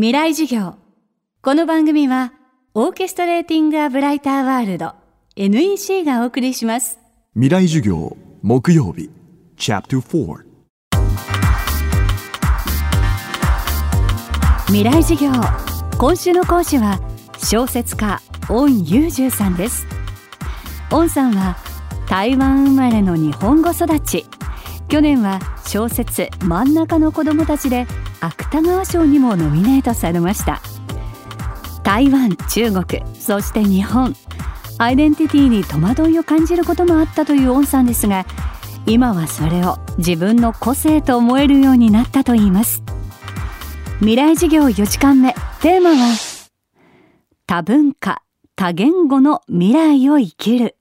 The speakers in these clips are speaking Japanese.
未来授業。この番組はオーケストレーティング・ア・ブライター・ワールド NEC がお送りします。未来授業木曜日チャプター4未来授業。今週の講師は小説家恩裕十さんです。恩さんは台湾生まれの日本語育ち。去年は小説真ん中の子供たちで芥川賞にもノミネートされました。台湾中国そして日本。アイデンティティに戸惑いを感じることもあったというオンさんですが今はそれを自分の個性と思えるようになったといいます。未来事業4時間目。テーマは多文化多言語の未来を生きる。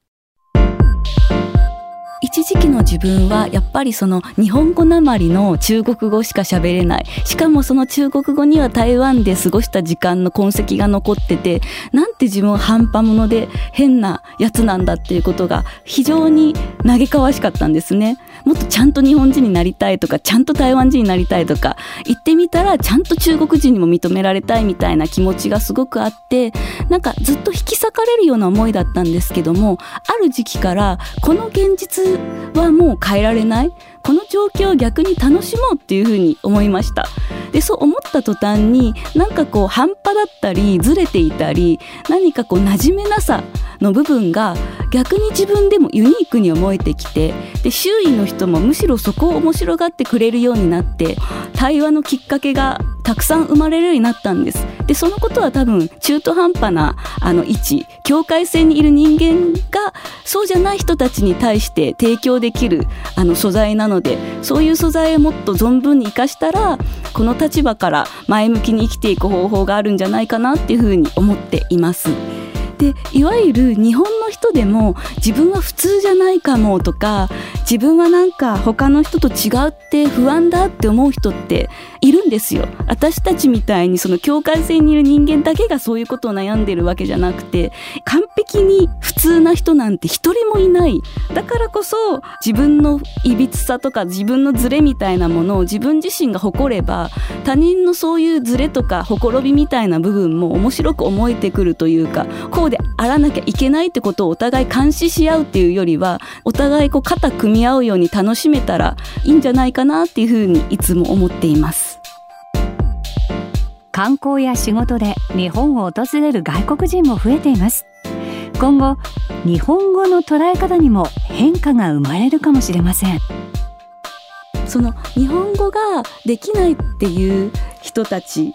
一時期の自分はやっぱりその日本語なまりの中国語しか喋れない。しかもその中国語には台湾で過ごした時間の痕跡が残ってて、なんて自分は半端者で変なやつなんだっていうことが非常に嘆かわしかったんですね。もっとちゃんと日本人になりたいとか、ちゃんと台湾人になりたいとか、言ってみたらちゃんと中国人にも認められたいみたいな気持ちがすごくあって、なんかずっと引き裂かれるような思いだったんですけども、ある時期からこの現実はもう変えられないこの状況を逆に楽しもうっていうふうに思いました。でそう思った途端になんかこう半端だったりずれていたり何かこう馴染めなさの部分が逆に自分でもユニークに思えてきてで周囲の人もむしろそこを面白がってくれるようになって対話のきっかけがたくさん生まれるようになったんですでそのことは多分中途半端なあの位置境界線にいる人間がそうじゃない人たちに対して提供できるあの素材なのでそういう素材をもっと存分に生かしたらこの立場から前向きに生きていく方法があるんじゃないかなっていうふうに思っています。でいわゆる日本の人でも自分は普通じゃないかもとか自分はなんか他の人と違うって不安だって思う人っているんですよ。私たちみたいにその境界線にいる人間だけがそういうことを悩んでるわけじゃなくて完璧に普通な人なんて一人もいない。だからこそ自分のいびつさとか自分のズレみたいなものを自分自身が誇れば他人のそういうズレとかほころびみたいな部分も面白く思えてくるというかこうであらなきゃいけないってことをお互い監視し合うっていうよりはお互いこう肩組み合うように楽しめたらいいんじゃないかなっていうふうにいつも思っています。観光や仕事で日本を訪れる外国人も増えています。今後日本語の捉え方にも変化が生まれるかもしれません。その日本語ができないっていう人たち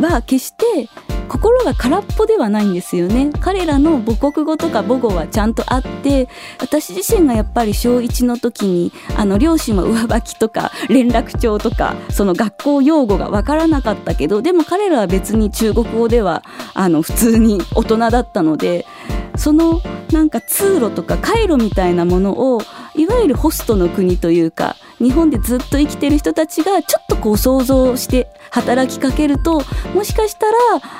は決して心が空っぽではないんですよね。彼らの母国語とか母語はちゃんとあって私自身がやっぱり小1の時にあの両親は上履きとか連絡帳とかその学校用語が分からなかったけどでも彼らは別に中国語ではあの普通に大人だったのでそのなんか通路とか回路みたいなものをいわゆるホストの国というか日本でずっと生きてる人たちがちょっとこう想像して働きかけるともしかしたら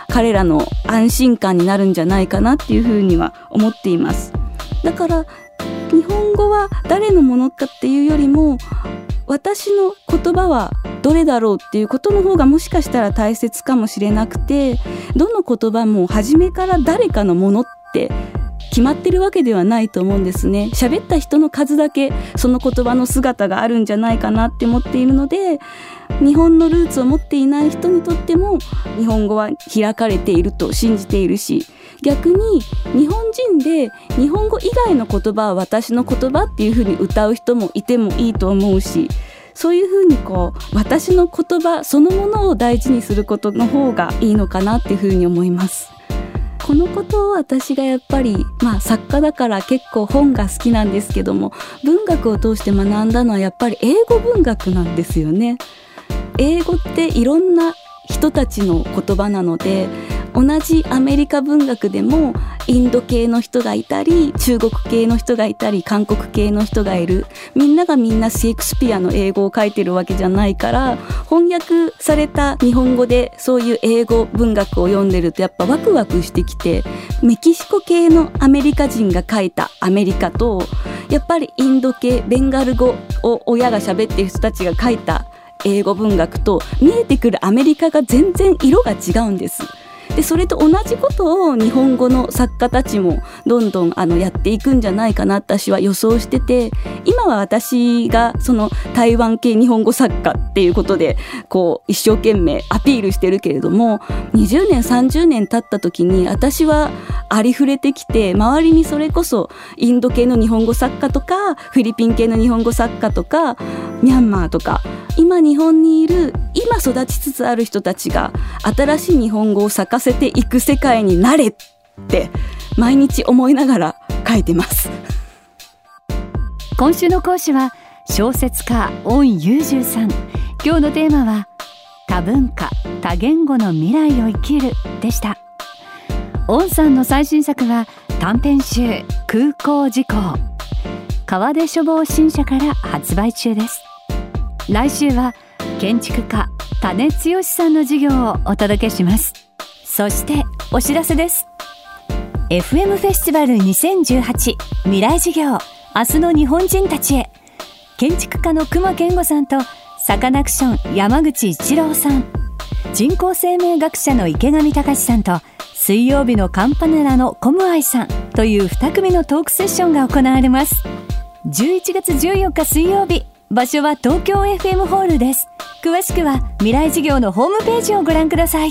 彼らの安心感になるんじゃないかなっていうふうには思っています。だから日本語は誰のものかっていうよりも私の言葉はどれだろうっていうことの方がもしかしたら大切かもしれなくてどの言葉も初めから誰かのものって決まってるわけではないと思うんですね喋った人の数だけその言葉の姿があるんじゃないかなって思っているので日本のルーツを持っていない人にとっても日本語は開かれていると信じているし逆に日本人で日本語以外の言葉は私の言葉っていうふうに歌う人もいてもいいと思うしそういうふうにこう私の言葉そのものを大事にすることの方がいいのかなっていうふうに思います。このことを私がやっぱり、まあ、作家だから結構本が好きなんですけども文学を通して学んだのはやっぱり英語文学なんですよね。英語っていろんな人たちの言葉なので同じアメリカ文学でもインド系の人がいたり中国系の人がいたり韓国系の人がいるみんながみんなシェイクスピアの英語を書いてるわけじゃないから翻訳された日本語でそういう英語文学を読んでるとやっぱワクワクしてきてメキシコ系のアメリカ人が書いたアメリカとやっぱりインド系ベンガル語を親が喋ってる人たちが書いた英語文学と見えてくるアメリカが全然色が違うんです。でそれと同じことを日本語の作家たちもどんどんあのやっていくんじゃないかな私は予想してて今は私がその台湾系日本語作家っていうことでこう一生懸命アピールしてるけれども20年30年経った時に私はありふれてきて周りにそれこそインド系の日本語作家とかフィリピン系の日本語作家とかミャンマーとか今日本にいる今育ちつつある人たちが新しい日本語を咲かせていく世界になれって毎日思いながら書いてます。今週の講師は小説家御優柔さん。今日のテーマは多文化多言語の未来を生きるでした。御さんの最新作は短編集空港事故川出書房新社から発売中です。来週は建築家種剛さんの授業をお届けします。そしてお知らせです。FM フェスティバル2018未来授業明日の日本人たちへ。建築家の熊健吾さんとサカナクション山口一郎さん。人工生命学者の池上隆さんと水曜日のカンパネラのコムアイさん。という2組のトークセッションが行われます。11月14日水曜日場所は東京 FM ホールです。詳しくは未来事業のホームページをご覧ください。